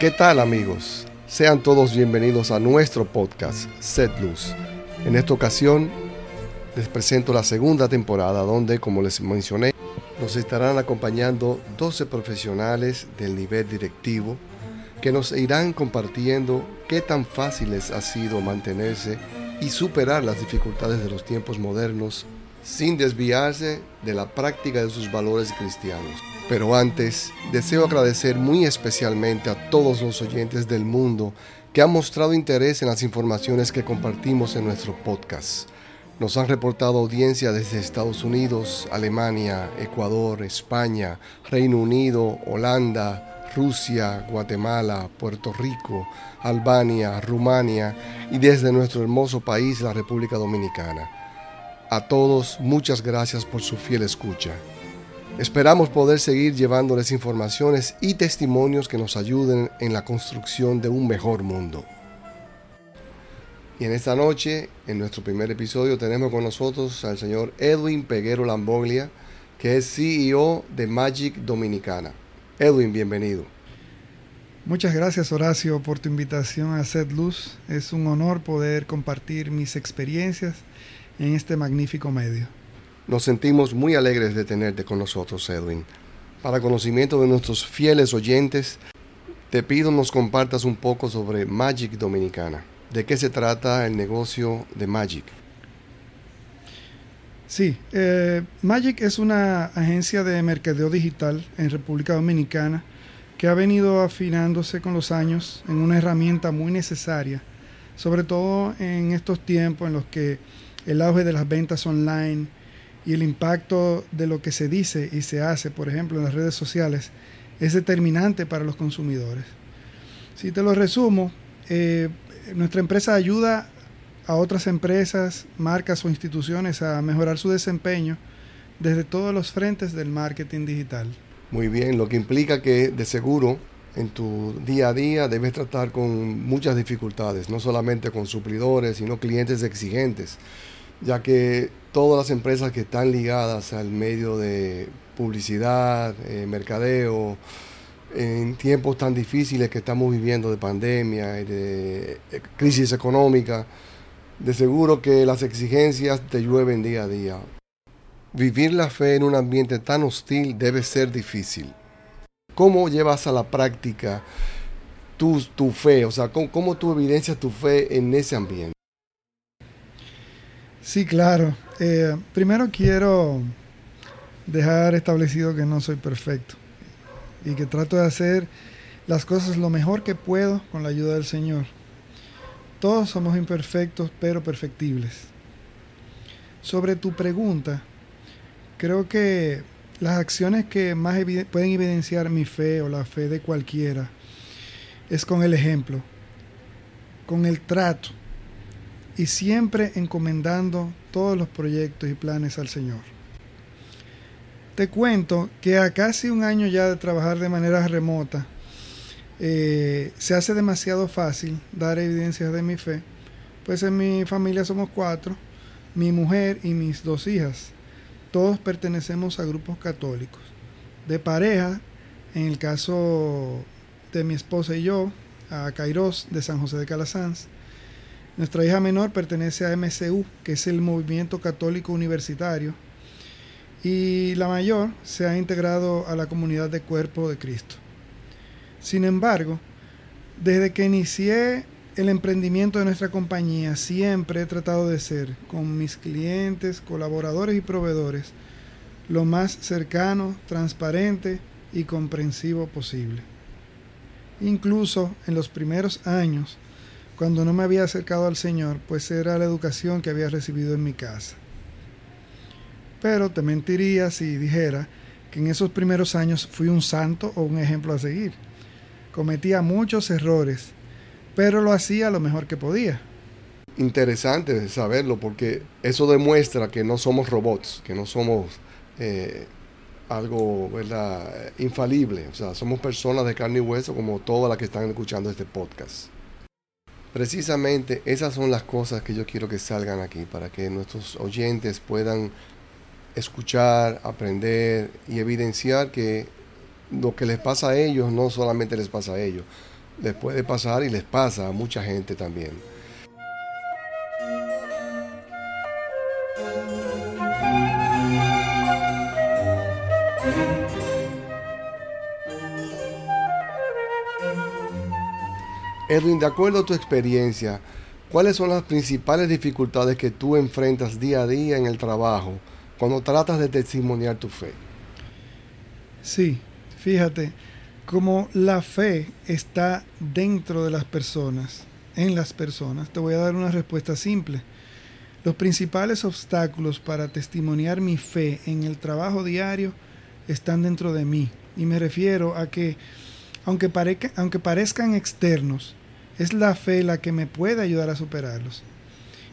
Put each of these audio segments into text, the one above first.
¿Qué tal amigos? Sean todos bienvenidos a nuestro podcast, Set Luz. En esta ocasión les presento la segunda temporada donde, como les mencioné, nos estarán acompañando 12 profesionales del nivel directivo que nos irán compartiendo qué tan fáciles ha sido mantenerse y superar las dificultades de los tiempos modernos sin desviarse de la práctica de sus valores cristianos. Pero antes, deseo agradecer muy especialmente a todos los oyentes del mundo que han mostrado interés en las informaciones que compartimos en nuestro podcast. Nos han reportado audiencia desde Estados Unidos, Alemania, Ecuador, España, Reino Unido, Holanda, Rusia, Guatemala, Puerto Rico, Albania, Rumania y desde nuestro hermoso país, la República Dominicana. A todos, muchas gracias por su fiel escucha. Esperamos poder seguir llevándoles informaciones y testimonios que nos ayuden en la construcción de un mejor mundo. Y en esta noche, en nuestro primer episodio, tenemos con nosotros al señor Edwin Peguero Lamboglia, que es CEO de Magic Dominicana. Edwin, bienvenido. Muchas gracias Horacio por tu invitación a Set Luz. Es un honor poder compartir mis experiencias en este magnífico medio. Nos sentimos muy alegres de tenerte con nosotros, Edwin. Para conocimiento de nuestros fieles oyentes, te pido nos compartas un poco sobre Magic Dominicana. ¿De qué se trata el negocio de Magic? Sí, eh, Magic es una agencia de mercadeo digital en República Dominicana que ha venido afinándose con los años en una herramienta muy necesaria, sobre todo en estos tiempos en los que el auge de las ventas online y el impacto de lo que se dice y se hace, por ejemplo, en las redes sociales, es determinante para los consumidores. Si te lo resumo, eh, nuestra empresa ayuda a otras empresas, marcas o instituciones a mejorar su desempeño desde todos los frentes del marketing digital. Muy bien, lo que implica que de seguro en tu día a día debes tratar con muchas dificultades, no solamente con suplidores, sino clientes exigentes ya que todas las empresas que están ligadas al medio de publicidad, eh, mercadeo, en tiempos tan difíciles que estamos viviendo de pandemia y de eh, crisis económica, de seguro que las exigencias te llueven día a día. Vivir la fe en un ambiente tan hostil debe ser difícil. ¿Cómo llevas a la práctica tu, tu fe? O sea, ¿cómo, ¿cómo tú evidencias tu fe en ese ambiente? Sí, claro. Eh, primero quiero dejar establecido que no soy perfecto y que trato de hacer las cosas lo mejor que puedo con la ayuda del Señor. Todos somos imperfectos, pero perfectibles. Sobre tu pregunta, creo que las acciones que más pueden evidenciar mi fe o la fe de cualquiera es con el ejemplo, con el trato, y siempre encomendando todos los proyectos y planes al Señor. Te cuento que a casi un año ya de trabajar de manera remota, eh, se hace demasiado fácil dar evidencias de mi fe, pues en mi familia somos cuatro, mi mujer y mis dos hijas. Todos pertenecemos a grupos católicos. De pareja, en el caso de mi esposa y yo, a Kairos de San José de Calasanz, nuestra hija menor pertenece a MCU, que es el Movimiento Católico Universitario, y la mayor se ha integrado a la comunidad de Cuerpo de Cristo. Sin embargo, desde que inicié el emprendimiento de nuestra compañía, siempre he tratado de ser, con mis clientes, colaboradores y proveedores, lo más cercano, transparente y comprensivo posible. Incluso en los primeros años, cuando no me había acercado al Señor, pues era la educación que había recibido en mi casa. Pero te mentiría si dijera que en esos primeros años fui un santo o un ejemplo a seguir. Cometía muchos errores, pero lo hacía lo mejor que podía. Interesante saberlo porque eso demuestra que no somos robots, que no somos eh, algo infalible. O sea, somos personas de carne y hueso como todas las que están escuchando este podcast. Precisamente esas son las cosas que yo quiero que salgan aquí, para que nuestros oyentes puedan escuchar, aprender y evidenciar que lo que les pasa a ellos no solamente les pasa a ellos, les puede pasar y les pasa a mucha gente también. Edwin, de acuerdo a tu experiencia, ¿cuáles son las principales dificultades que tú enfrentas día a día en el trabajo cuando tratas de testimoniar tu fe? Sí, fíjate, como la fe está dentro de las personas, en las personas, te voy a dar una respuesta simple. Los principales obstáculos para testimoniar mi fe en el trabajo diario están dentro de mí. Y me refiero a que, aunque, aunque parezcan externos, es la fe la que me puede ayudar a superarlos.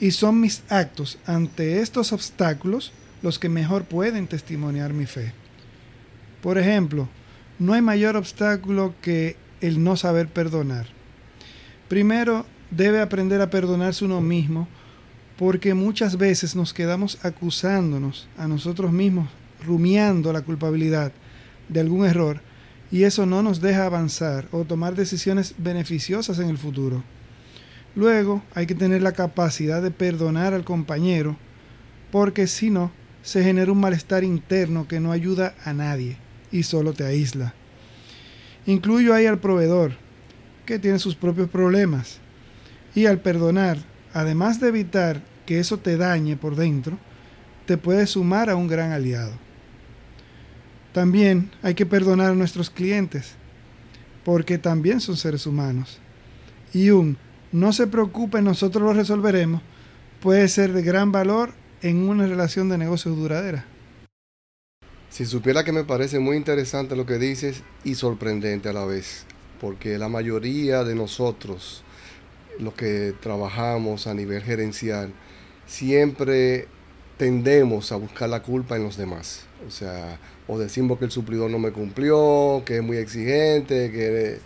Y son mis actos ante estos obstáculos los que mejor pueden testimoniar mi fe. Por ejemplo, no hay mayor obstáculo que el no saber perdonar. Primero, debe aprender a perdonarse uno mismo porque muchas veces nos quedamos acusándonos a nosotros mismos, rumiando la culpabilidad de algún error y eso no nos deja avanzar o tomar decisiones beneficiosas en el futuro. Luego hay que tener la capacidad de perdonar al compañero, porque si no, se genera un malestar interno que no ayuda a nadie y solo te aísla. Incluyo ahí al proveedor, que tiene sus propios problemas, y al perdonar, además de evitar que eso te dañe por dentro, te puede sumar a un gran aliado. También hay que perdonar a nuestros clientes, porque también son seres humanos. Y un no se preocupe, nosotros lo resolveremos, puede ser de gran valor en una relación de negocios duradera. Si supiera que me parece muy interesante lo que dices y sorprendente a la vez, porque la mayoría de nosotros, los que trabajamos a nivel gerencial, siempre tendemos a buscar la culpa en los demás. O sea, o decimos que el suplidor no me cumplió, que es muy exigente, que,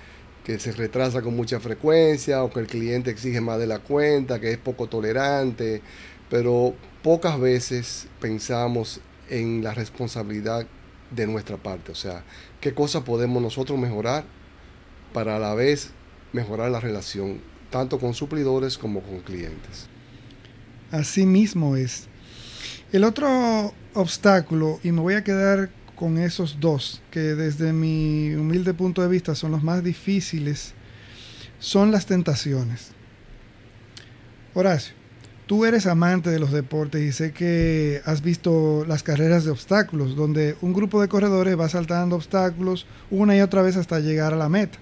que se retrasa con mucha frecuencia, o que el cliente exige más de la cuenta, que es poco tolerante, pero pocas veces pensamos en la responsabilidad de nuestra parte, o sea, qué cosas podemos nosotros mejorar para a la vez mejorar la relación tanto con suplidores como con clientes. Así mismo es. El otro obstáculo, y me voy a quedar con esos dos, que desde mi humilde punto de vista son los más difíciles, son las tentaciones. Horacio, tú eres amante de los deportes y sé que has visto las carreras de obstáculos, donde un grupo de corredores va saltando obstáculos una y otra vez hasta llegar a la meta.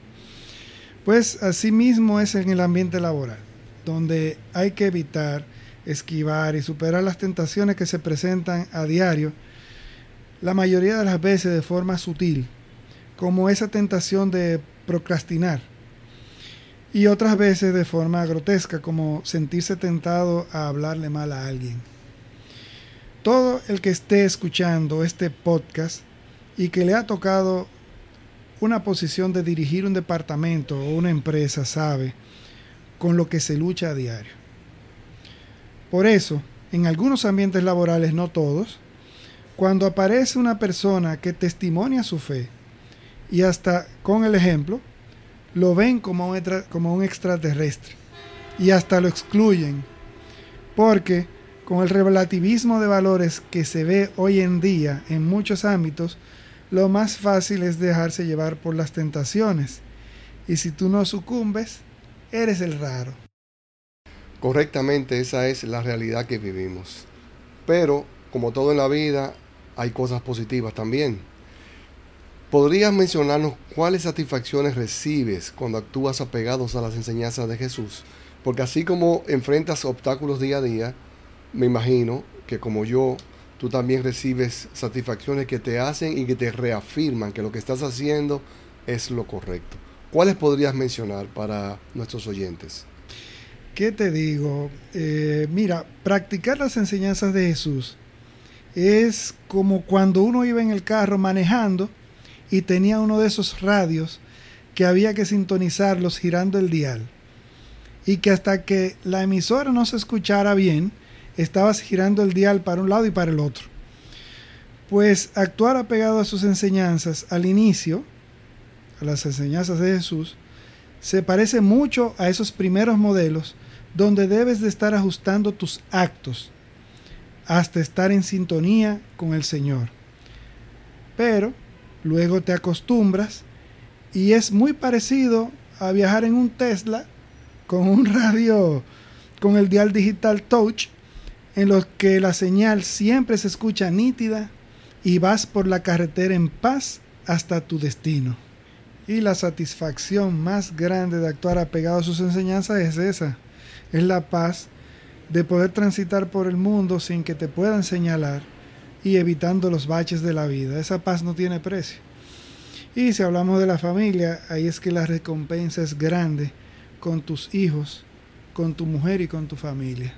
Pues así mismo es en el ambiente laboral, donde hay que evitar, esquivar y superar las tentaciones que se presentan a diario la mayoría de las veces de forma sutil, como esa tentación de procrastinar, y otras veces de forma grotesca, como sentirse tentado a hablarle mal a alguien. Todo el que esté escuchando este podcast y que le ha tocado una posición de dirigir un departamento o una empresa sabe con lo que se lucha a diario. Por eso, en algunos ambientes laborales, no todos, cuando aparece una persona que testimonia su fe y hasta con el ejemplo, lo ven como un, como un extraterrestre y hasta lo excluyen. Porque con el relativismo de valores que se ve hoy en día en muchos ámbitos, lo más fácil es dejarse llevar por las tentaciones. Y si tú no sucumbes, eres el raro. Correctamente, esa es la realidad que vivimos. Pero, como todo en la vida, hay cosas positivas también. ¿Podrías mencionarnos cuáles satisfacciones recibes cuando actúas apegados a las enseñanzas de Jesús? Porque así como enfrentas obstáculos día a día, me imagino que como yo, tú también recibes satisfacciones que te hacen y que te reafirman que lo que estás haciendo es lo correcto. ¿Cuáles podrías mencionar para nuestros oyentes? ¿Qué te digo? Eh, mira, practicar las enseñanzas de Jesús es como cuando uno iba en el carro manejando y tenía uno de esos radios que había que sintonizarlos girando el dial. Y que hasta que la emisora no se escuchara bien, estabas girando el dial para un lado y para el otro. Pues actuar apegado a sus enseñanzas al inicio, a las enseñanzas de Jesús, se parece mucho a esos primeros modelos donde debes de estar ajustando tus actos hasta estar en sintonía con el Señor. Pero luego te acostumbras y es muy parecido a viajar en un Tesla con un radio con el dial digital touch en los que la señal siempre se escucha nítida y vas por la carretera en paz hasta tu destino. Y la satisfacción más grande de actuar apegado a sus enseñanzas es esa, es la paz de poder transitar por el mundo sin que te puedan señalar y evitando los baches de la vida. Esa paz no tiene precio. Y si hablamos de la familia, ahí es que la recompensa es grande con tus hijos, con tu mujer y con tu familia.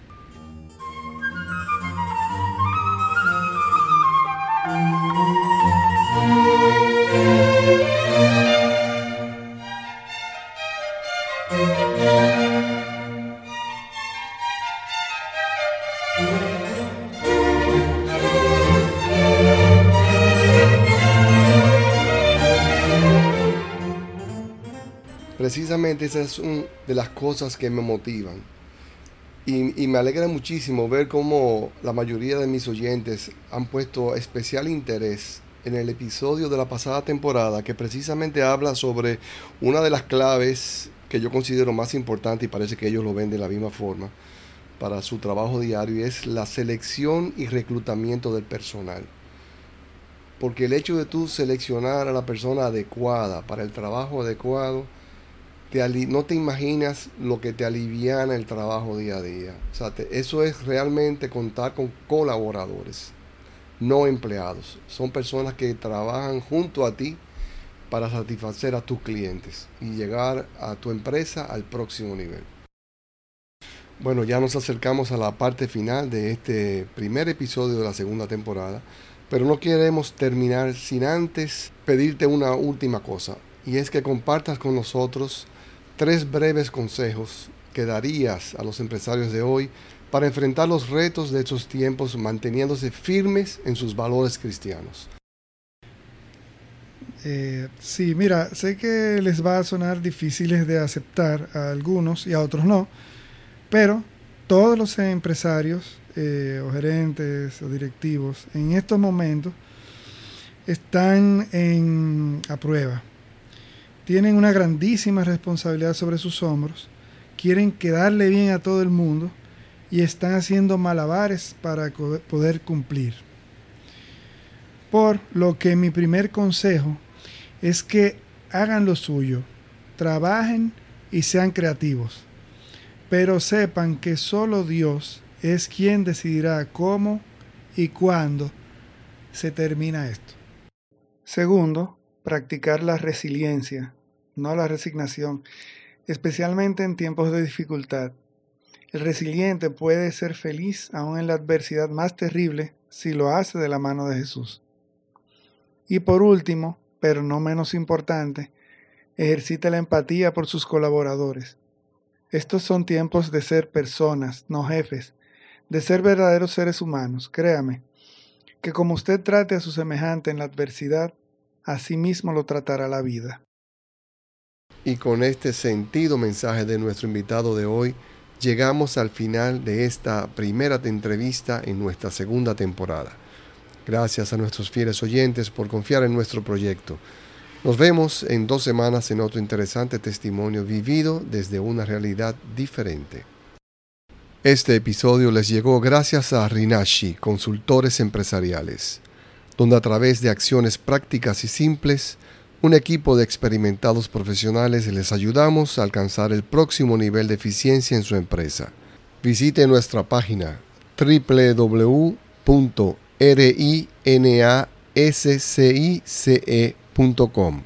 Precisamente esa es una de las cosas que me motivan. Y, me alegra muchísimo ver cómo la mayoría de mis oyentes han puesto especial interés en el episodio de la pasada temporada que precisamente habla sobre una de las claves que yo considero más importante y parece que ellos lo ven de la misma forma para su trabajo diario y es la selección y reclutamiento del personal. Porque el hecho de tú seleccionar a la persona adecuada para el trabajo adecuado, no te imaginas lo que te aliviana el trabajo día a día. Eso es realmente contar con colaboradores no empleados. Son personas que trabajan junto a ti para satisfacer a tus clientes y llegar a tu empresa al próximo nivel. Bueno, ya nos acercamos a la parte final de este primer episodio de la segunda temporada, pero no queremos terminar sin antes pedirte una última cosa, y es que compartas con nosotros tres breves consejos que darías a los empresarios de hoy para enfrentar los retos de estos tiempos manteniéndose firmes en sus valores cristianos. Eh, sí, mira, sé que les va a sonar difíciles de aceptar a algunos y a otros no, pero todos los empresarios eh, o gerentes o directivos en estos momentos están en, a prueba. Tienen una grandísima responsabilidad sobre sus hombros, quieren quedarle bien a todo el mundo y están haciendo malabares para poder cumplir. Por lo que mi primer consejo es que hagan lo suyo, trabajen y sean creativos, pero sepan que solo Dios es quien decidirá cómo y cuándo se termina esto. Segundo, practicar la resiliencia, no la resignación, especialmente en tiempos de dificultad. El resiliente puede ser feliz aún en la adversidad más terrible si lo hace de la mano de Jesús. Y por último, pero no menos importante, ejercita la empatía por sus colaboradores. Estos son tiempos de ser personas, no jefes, de ser verdaderos seres humanos. Créame, que como usted trate a su semejante en la adversidad, así mismo lo tratará la vida. Y con este sentido mensaje de nuestro invitado de hoy, llegamos al final de esta primera entrevista en nuestra segunda temporada. Gracias a nuestros fieles oyentes por confiar en nuestro proyecto. Nos vemos en dos semanas en otro interesante testimonio vivido desde una realidad diferente. Este episodio les llegó gracias a Rinashi, consultores empresariales, donde a través de acciones prácticas y simples un equipo de experimentados profesionales les ayudamos a alcanzar el próximo nivel de eficiencia en su empresa. Visite nuestra página www.rinascice.com.